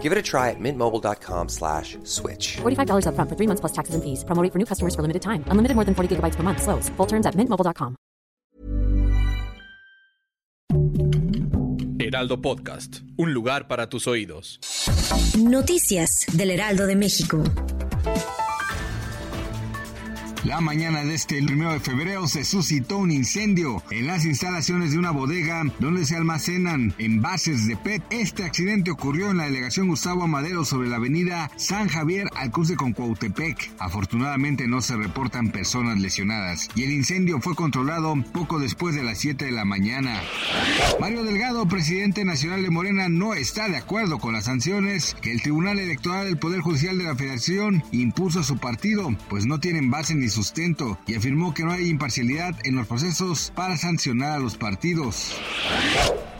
Give it a try at mintmobile.com slash switch. $45 up front for three months plus taxes and fees. Promo rate for new customers for limited time. Unlimited more than 40 gigabytes per month. Slows. Full terms at mintmobile.com. Heraldo Podcast. Un lugar para tus oídos. Noticias del Heraldo de México. La mañana de este 1 de febrero se suscitó un incendio en las instalaciones de una bodega donde se almacenan envases de PET. Este accidente ocurrió en la delegación Gustavo Amadero sobre la avenida San Javier al cruce con Cuautepec. Afortunadamente no se reportan personas lesionadas y el incendio fue controlado poco después de las 7 de la mañana. Mario Delgado, presidente nacional de Morena, no está de acuerdo con las sanciones que el Tribunal Electoral del Poder Judicial de la Federación impuso a su partido, pues no tienen base ni sustento y afirmó que no hay imparcialidad en los procesos para sancionar a los partidos.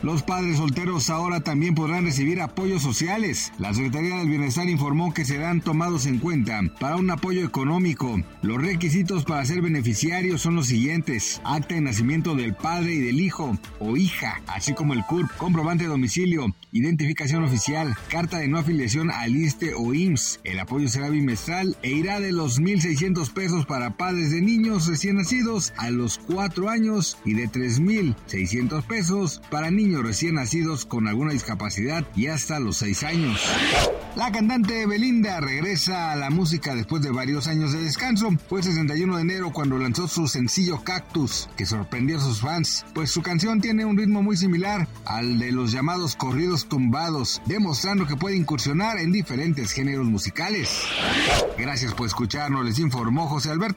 Los padres solteros ahora también podrán recibir apoyos sociales. La Secretaría del Bienestar informó que serán tomados en cuenta para un apoyo económico. Los requisitos para ser beneficiarios son los siguientes. Acta de nacimiento del padre y del hijo o hija, así como el CURP, comprobante de domicilio, identificación oficial, carta de no afiliación al ISTE o IMSS. El apoyo será bimestral e irá de los 1.600 pesos para padres de niños recién nacidos a los 4 años y de 3.600 pesos para niños recién nacidos con alguna discapacidad y hasta los 6 años. La cantante Belinda regresa a la música después de varios años de descanso. Fue el 61 de enero cuando lanzó su sencillo Cactus, que sorprendió a sus fans, pues su canción tiene un ritmo muy similar al de los llamados corridos tumbados, demostrando que puede incursionar en diferentes géneros musicales. Gracias por escucharnos, les informó José Alberto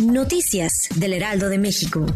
Noticias del Heraldo de México.